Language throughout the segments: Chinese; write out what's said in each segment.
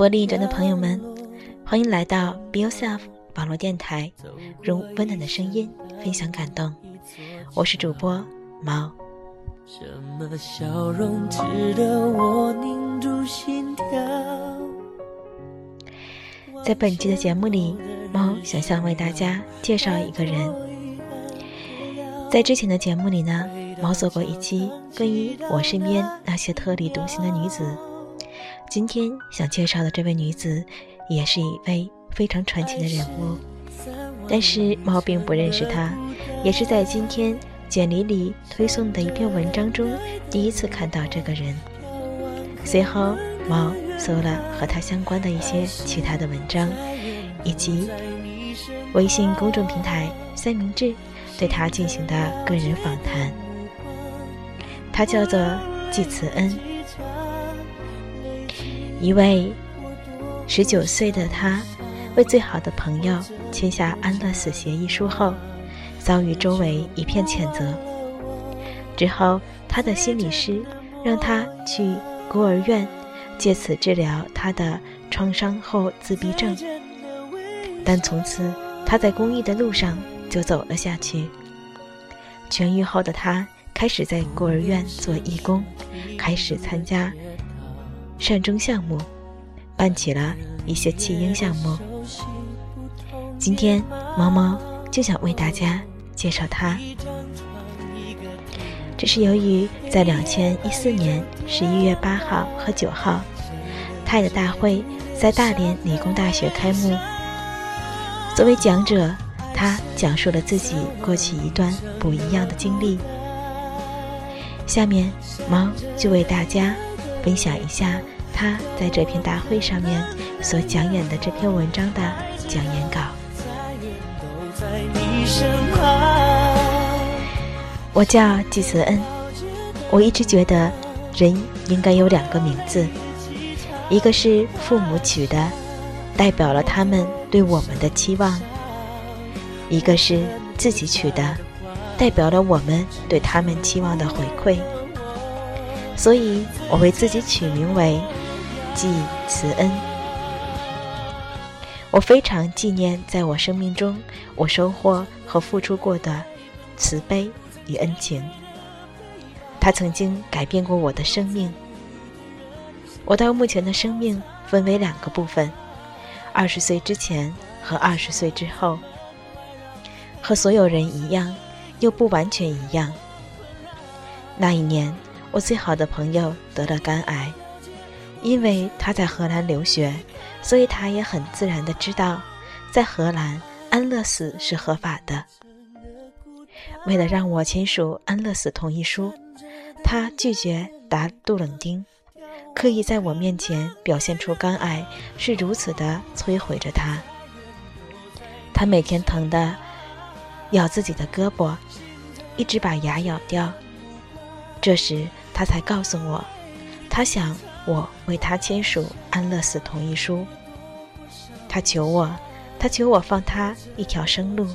电波另一端的朋友们，欢迎来到 Be Yourself 网络电台，用温暖的声音分享感动。我是主播毛。在本期的节目里，猫想向为大家介绍一个人。在之前的节目里呢，猫做过一期关于我身边那些特立独行的女子。今天想介绍的这位女子，也是一位非常传奇的人物。但是猫并不认识她，也是在今天简历里推送的一篇文章中第一次看到这个人。随后，猫。搜了和他相关的一些其他的文章，以及微信公众平台三明治对他进行的个人访谈。他叫做季慈恩，一位十九岁的他，为最好的朋友签下安乐死协议书后，遭遇周围一片谴责。之后，他的心理师让他去孤儿院。借此治疗他的创伤后自闭症，但从此他在公益的路上就走了下去。痊愈后的他开始在孤儿院做义工，开始参加善终项目，办起了一些弃婴项目。今天，猫猫就想为大家介绍他。这是由于在两千一四年十一月八号和九号。泰的大会在大连理工大学开幕。作为讲者，他讲述了自己过去一段不一样的经历。下面，猫就为大家分享一下他在这篇大会上面所讲演的这篇文章的讲演稿。我叫季慈恩，我一直觉得人应该有两个名字。一个是父母取的，代表了他们对我们的期望；一个是自己取的，代表了我们对他们期望的回馈。所以我为自己取名为季慈恩。我非常纪念在我生命中我收获和付出过的慈悲与恩情。他曾经改变过我的生命。我到目前的生命分为两个部分：二十岁之前和二十岁之后。和所有人一样，又不完全一样。那一年，我最好的朋友得了肝癌，因为他在荷兰留学，所以他也很自然的知道，在荷兰安乐死是合法的。为了让我签署安乐死同意书，他拒绝打杜冷丁。刻意在我面前表现出肝癌是如此的摧毁着他，他每天疼的咬自己的胳膊，一直把牙咬掉。这时他才告诉我，他想我为他签署安乐死同意书。他求我，他求我放他一条生路。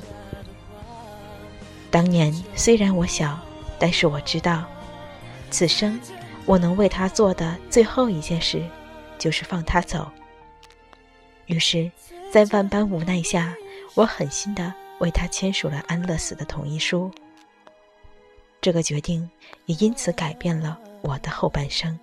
当年虽然我小，但是我知道，此生。我能为他做的最后一件事，就是放他走。于是，在万般无奈下，我狠心的为他签署了安乐死的同意书。这个决定也因此改变了我的后半生。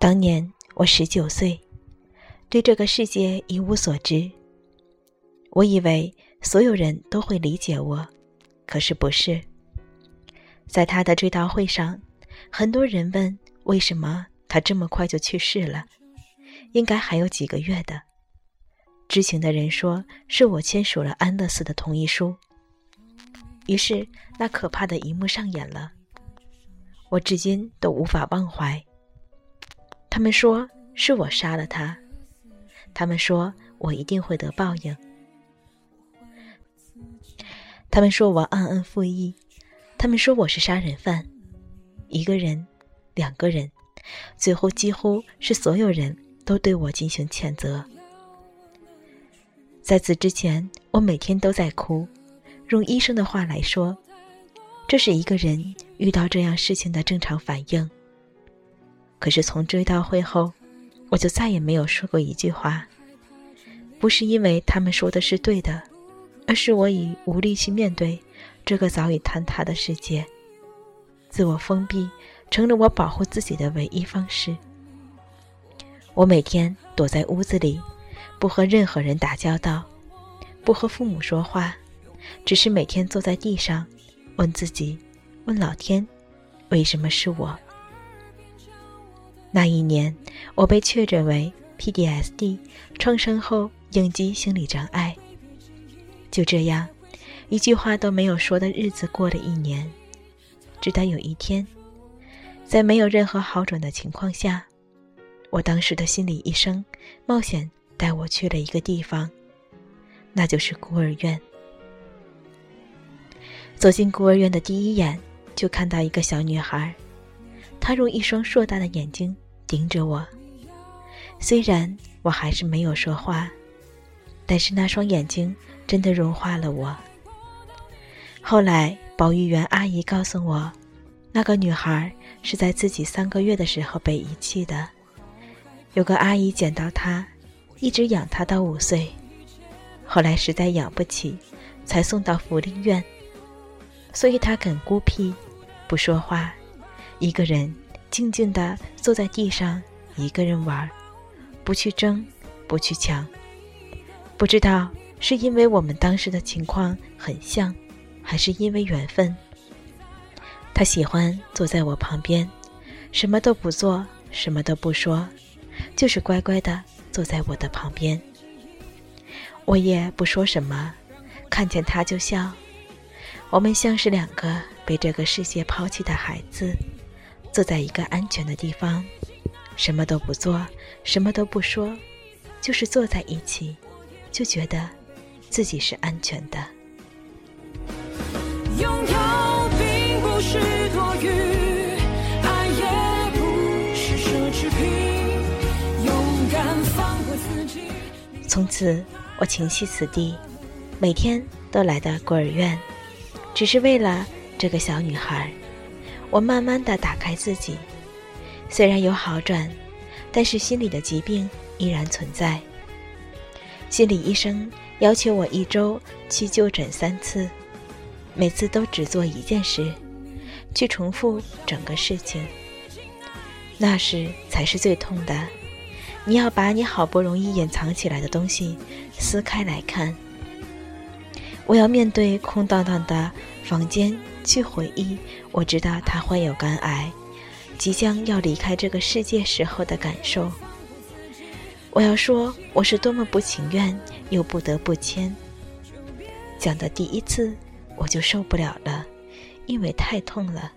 当年我十九岁，对这个世界一无所知。我以为所有人都会理解我，可是不是。在他的追悼会上，很多人问为什么他这么快就去世了，应该还有几个月的。知情的人说是我签署了安乐死的同意书。于是那可怕的一幕上演了，我至今都无法忘怀。他们说是我杀了他，他们说我一定会得报应，他们说我忘恩负义，他们说我是杀人犯，一个人，两个人，最后几乎是所有人都对我进行谴责。在此之前，我每天都在哭。用医生的话来说，这是一个人遇到这样事情的正常反应。可是从追悼会后，我就再也没有说过一句话。不是因为他们说的是对的，而是我已无力去面对这个早已坍塌的世界。自我封闭成了我保护自己的唯一方式。我每天躲在屋子里，不和任何人打交道，不和父母说话。只是每天坐在地上，问自己，问老天，为什么是我？那一年，我被确诊为 PDSD 创伤后应激心理障碍。就这样，一句话都没有说的日子过了一年，直到有一天，在没有任何好转的情况下，我当时的心理医生冒险带我去了一个地方，那就是孤儿院。走进孤儿院的第一眼，就看到一个小女孩，她用一双硕大的眼睛盯着我。虽然我还是没有说话，但是那双眼睛真的融化了我。后来，保育员阿姨告诉我，那个女孩是在自己三个月的时候被遗弃的，有个阿姨捡到她，一直养她到五岁，后来实在养不起，才送到福利院。所以她很孤僻，不说话，一个人静静地坐在地上，一个人玩，不去争，不去抢。不知道是因为我们当时的情况很像，还是因为缘分。他喜欢坐在我旁边，什么都不做，什么都不说，就是乖乖的坐在我的旁边。我也不说什么，看见他就笑。我们像是两个被这个世界抛弃的孩子，坐在一个安全的地方，什么都不做，什么都不说，就是坐在一起，就觉得自己是安全的。拥有并不是多余，爱也不是奢侈品，勇敢放过自己。从此，我情系此地，每天都来到孤儿院。只是为了这个小女孩，我慢慢的打开自己。虽然有好转，但是心理的疾病依然存在。心理医生要求我一周去就诊三次，每次都只做一件事，去重复整个事情。那时才是最痛的，你要把你好不容易隐藏起来的东西撕开来看。我要面对空荡荡的房间去回忆，我知道他患有肝癌，即将要离开这个世界时候的感受。我要说我是多么不情愿，又不得不签。讲的第一次我就受不了了，因为太痛了。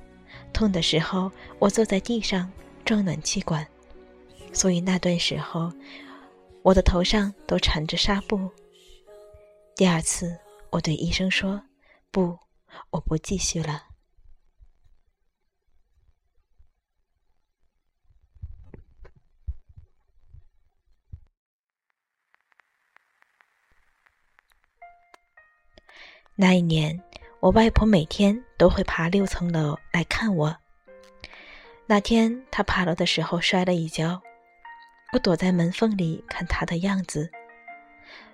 痛的时候我坐在地上装暖气管，所以那段时候我的头上都缠着纱布。第二次。我对医生说：“不，我不继续了。”那一年，我外婆每天都会爬六层楼来看我。那天她爬楼的时候摔了一跤，我躲在门缝里看她的样子，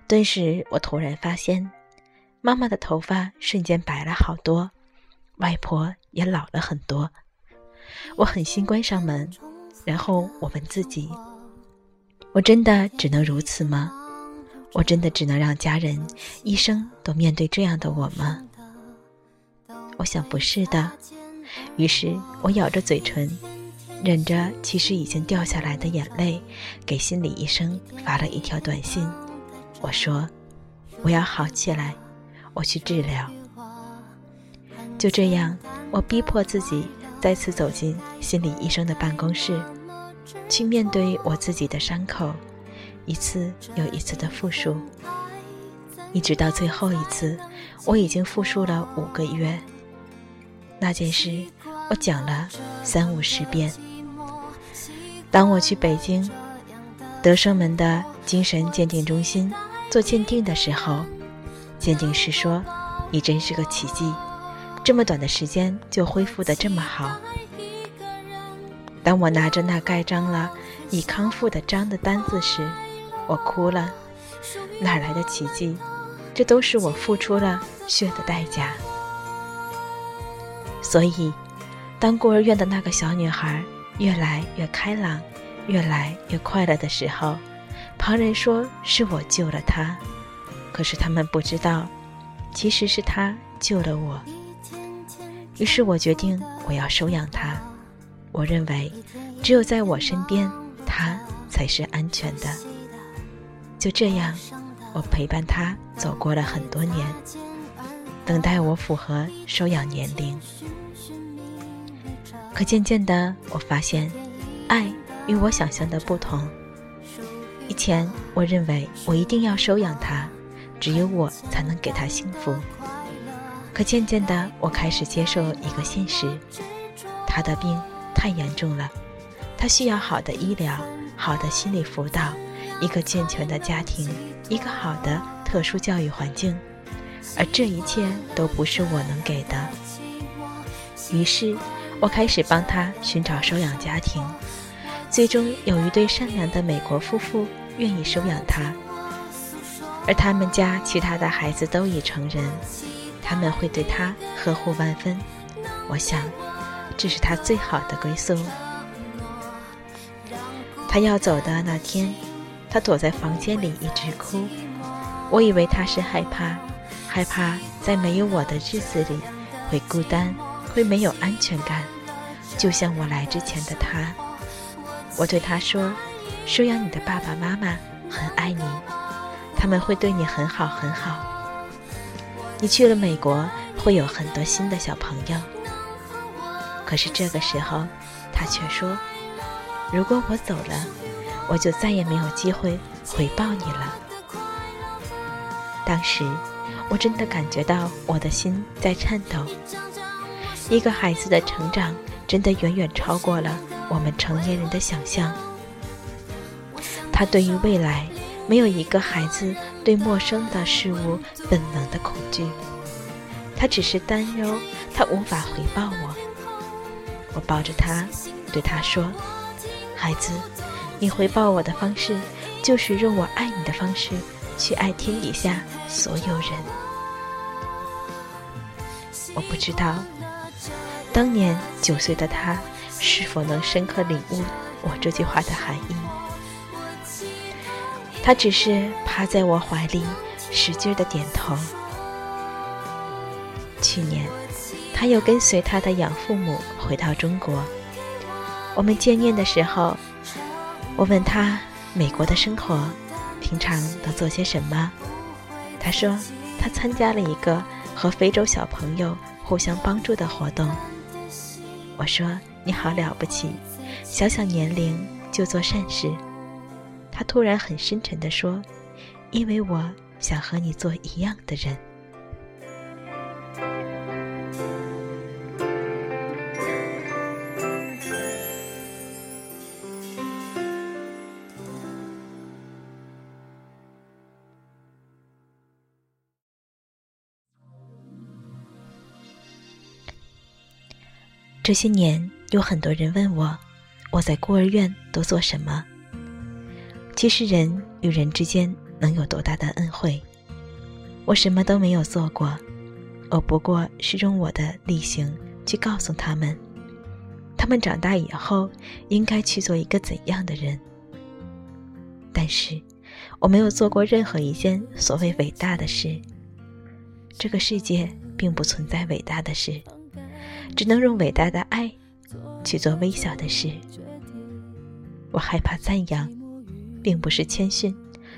顿时我突然发现。妈妈的头发瞬间白了好多，外婆也老了很多。我狠心关上门，然后我问自己：我真的只能如此吗？我真的只能让家人、一生都面对这样的我吗？我想不是的。于是我咬着嘴唇，忍着其实已经掉下来的眼泪，给心理医生发了一条短信。我说：我要好起来。我去治疗，就这样，我逼迫自己再次走进心理医生的办公室，去面对我自己的伤口，一次又一次的复述，一直到最后一次，我已经复述了五个月。那件事，我讲了三五十遍。当我去北京德胜门的精神鉴定中心做鉴定的时候，鉴定师说：“你真是个奇迹，这么短的时间就恢复的这么好。”当我拿着那盖章了已康复的章的单子时，我哭了。哪来的奇迹？这都是我付出了血的代价。所以，当孤儿院的那个小女孩越来越开朗、越来越快乐的时候，旁人说是我救了她，可是他们不知道，其实是她救了我。于是我决定我要收养她。我认为，只有在我身边，她才是安全的。就这样。我陪伴他走过了很多年，等待我符合收养年龄。可渐渐的，我发现，爱与我想象的不同。以前我认为我一定要收养他，只有我才能给他幸福。可渐渐的，我开始接受一个现实：他的病太严重了，他需要好的医疗、好的心理辅导、一个健全的家庭。一个好的特殊教育环境，而这一切都不是我能给的。于是，我开始帮他寻找收养家庭。最终，有一对善良的美国夫妇愿意收养他，而他们家其他的孩子都已成人，他们会对他呵护万分。我想，这是他最好的归宿。他要走的那天。他躲在房间里一直哭，我以为他是害怕，害怕在没有我的日子里会孤单，会没有安全感，就像我来之前的他。我对他说：“收养你的爸爸妈妈很爱你，他们会对你很好很好。你去了美国会有很多新的小朋友。”可是这个时候，他却说：“如果我走了。”我就再也没有机会回报你了。当时，我真的感觉到我的心在颤抖。一个孩子的成长，真的远远超过了我们成年人的想象。他对于未来，没有一个孩子对陌生的事物本能的恐惧。他只是担忧，他无法回报我。我抱着他，对他说：“孩子。”你回报我的方式，就是用我爱你的方式去爱天底下所有人。我不知道，当年九岁的他是否能深刻领悟我这句话的含义。他只是趴在我怀里，使劲的点头。去年，他又跟随他的养父母回到中国。我们见面的时候。我问他美国的生活，平常都做些什么？他说他参加了一个和非洲小朋友互相帮助的活动。我说你好了不起，小小年龄就做善事。他突然很深沉地说：“因为我想和你做一样的人。”这些年，有很多人问我，我在孤儿院都做什么？其实，人与人之间能有多大的恩惠？我什么都没有做过，我不过是用我的例行去告诉他们，他们长大以后应该去做一个怎样的人。但是，我没有做过任何一件所谓伟大的事。这个世界并不存在伟大的事。只能用伟大的爱去做微小的事。我害怕赞扬，并不是谦逊，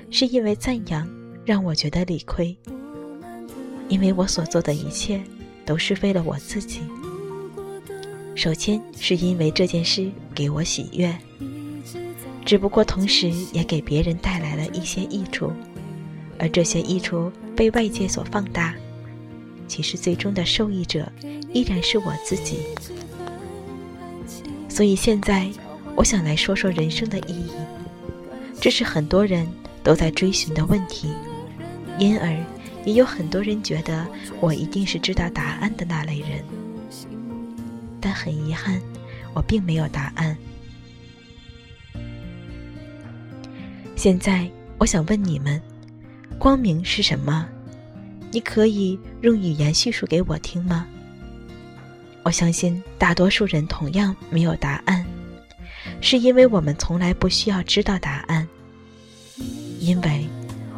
是因为赞扬让我觉得理亏。因为我所做的一切都是为了我自己。首先是因为这件事给我喜悦，只不过同时也给别人带来了一些益处，而这些益处被外界所放大。其实最终的受益者依然是我自己。所以现在，我想来说说人生的意义，这是很多人都在追寻的问题，因而也有很多人觉得我一定是知道答案的那类人。但很遗憾，我并没有答案。现在，我想问你们：光明是什么？你可以用语言叙述给我听吗？我相信大多数人同样没有答案，是因为我们从来不需要知道答案，因为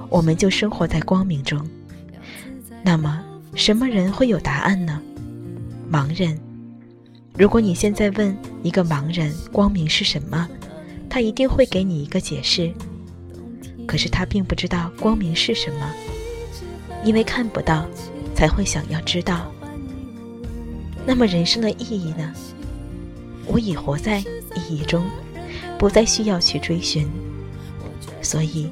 我们就生活在光明中。那么，什么人会有答案呢？盲人。如果你现在问一个盲人光明是什么，他一定会给你一个解释。可是他并不知道光明是什么。因为看不到，才会想要知道。那么人生的意义呢？我已活在意义中，不再需要去追寻。所以，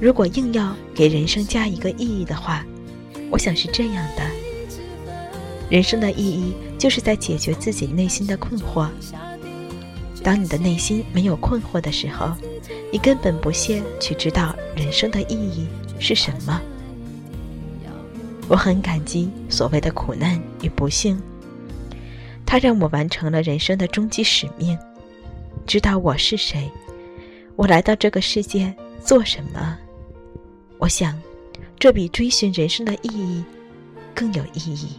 如果硬要给人生加一个意义的话，我想是这样的：人生的意义就是在解决自己内心的困惑。当你的内心没有困惑的时候，你根本不屑去知道人生的意义是什么。我很感激所谓的苦难与不幸，它让我完成了人生的终极使命，知道我是谁，我来到这个世界做什么。我想，这比追寻人生的意义更有意义。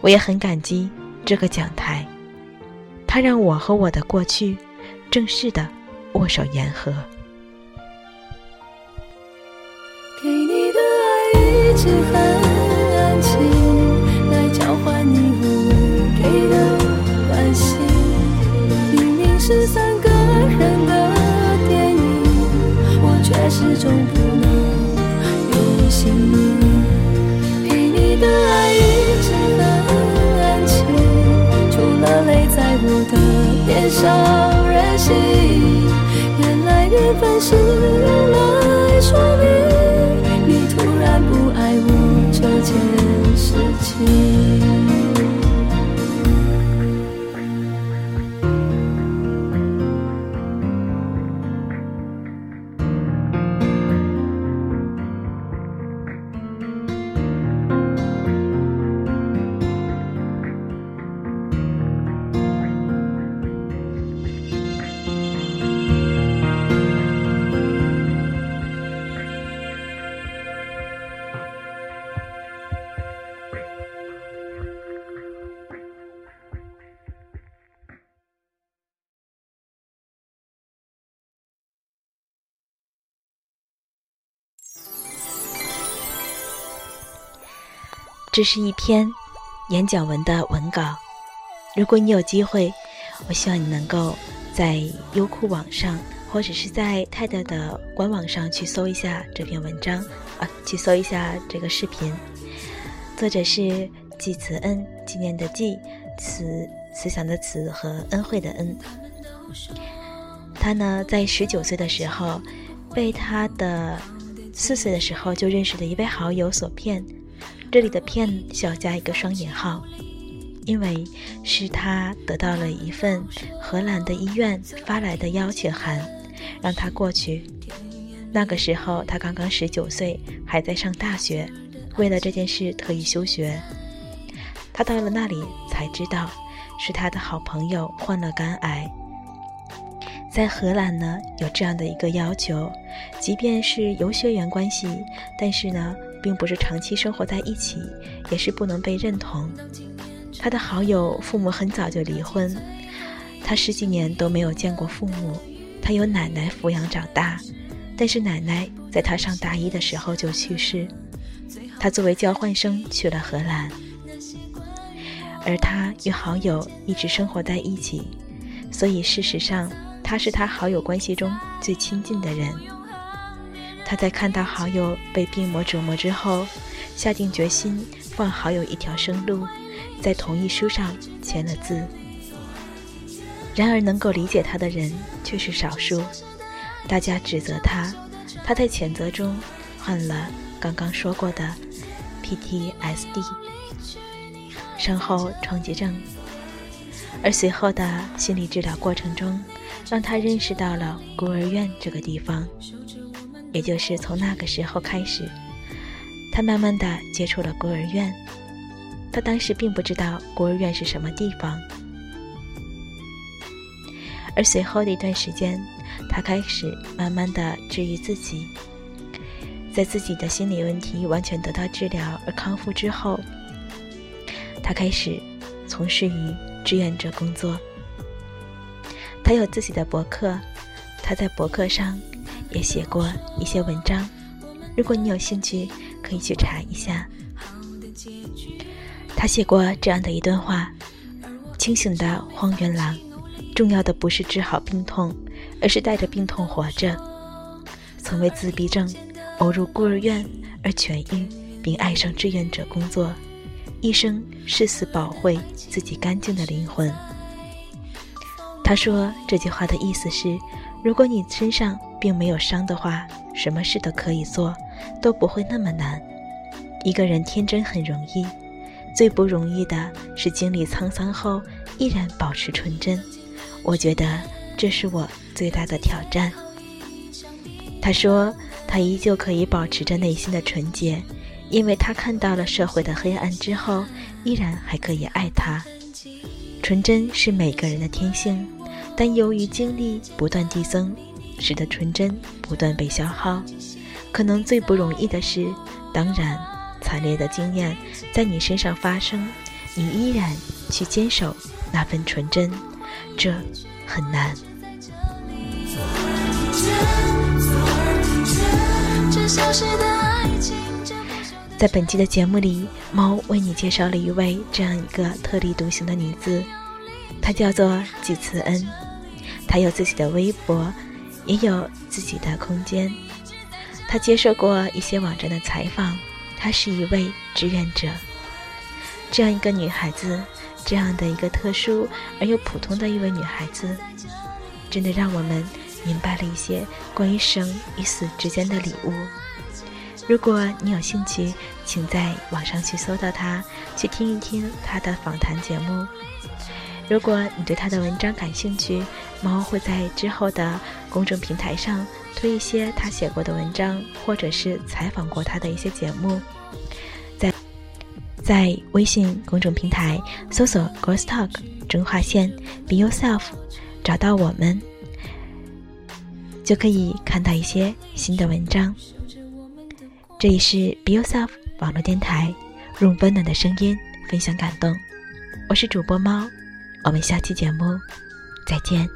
我也很感激这个讲台，它让我和我的过去正式的握手言和。一直很安静，来交换你无谓给的关心。明明是三个人的电影，我却始终不能有姓名。给你的爱一直很安静，除了泪在我的脸上任性。原来缘分是用来说明。情。这是一篇演讲文的文稿。如果你有机会，我希望你能够在优酷网上，或者是在泰德的官网上去搜一下这篇文章啊，去搜一下这个视频。作者是季慈恩，纪念的纪，慈慈祥的慈和恩惠的恩。他呢，在十九岁的时候，被他的四岁的时候就认识的一位好友所骗。这里的“骗”需要加一个双引号，因为是他得到了一份荷兰的医院发来的邀请函，让他过去。那个时候他刚刚十九岁，还在上大学，为了这件事特意休学。他到了那里才知道，是他的好朋友患了肝癌。在荷兰呢，有这样的一个要求，即便是有血缘关系，但是呢。并不是长期生活在一起，也是不能被认同。他的好友父母很早就离婚，他十几年都没有见过父母。他由奶奶抚养长大，但是奶奶在他上大一的时候就去世。他作为交换生去了荷兰，而他与好友一直生活在一起，所以事实上他是他好友关系中最亲近的人。他在看到好友被病魔折磨之后，下定决心放好友一条生路，在同意书上签了字。然而，能够理解他的人却是少数，大家指责他，他在谴责中换了刚刚说过的：“ PTSD，伤后创击症。而随后的心理治疗过程中，让他认识到了孤儿院这个地方。也就是从那个时候开始，他慢慢的接触了孤儿院。他当时并不知道孤儿院是什么地方。而随后的一段时间，他开始慢慢的治愈自己。在自己的心理问题完全得到治疗而康复之后，他开始从事于志愿者工作。他有自己的博客，他在博客上也写过一些文章。如果你有兴趣，可以去查一下。他写过这样的一段话：清醒的荒原狼。重要的不是治好病痛，而是带着病痛活着。曾为自闭症偶入孤儿院而痊愈，并爱上志愿者工作，一生誓死保卫自己干净的灵魂。他说这句话的意思是：如果你身上并没有伤的话，什么事都可以做，都不会那么难。一个人天真很容易，最不容易的是经历沧桑后依然保持纯真。我觉得这是我最大的挑战。他说，他依旧可以保持着内心的纯洁，因为他看到了社会的黑暗之后，依然还可以爱他。纯真是每个人的天性，但由于经历不断递增，使得纯真不断被消耗。可能最不容易的是，当然，惨烈的经验在你身上发生，你依然去坚守那份纯真。这很难。在本期的节目里，猫为你介绍了一位这样一个特立独行的女子，她叫做季慈恩。她有自己的微博，也有自己的空间。她接受过一些网站的采访，她是一位志愿者。这样一个女孩子。这样的一个特殊而又普通的一位女孩子，真的让我们明白了一些关于生与死之间的礼物。如果你有兴趣，请在网上去搜到她，去听一听她的访谈节目。如果你对他的文章感兴趣，猫会在之后的公众平台上推一些他写过的文章，或者是采访过他的一些节目。在在微信公众平台搜索 “Girls Talk” 中划线 “Be Yourself”，找到我们，就可以看到一些新的文章。这里是 “Be Yourself” 网络电台，用温暖的声音分享感动。我是主播猫，我们下期节目再见。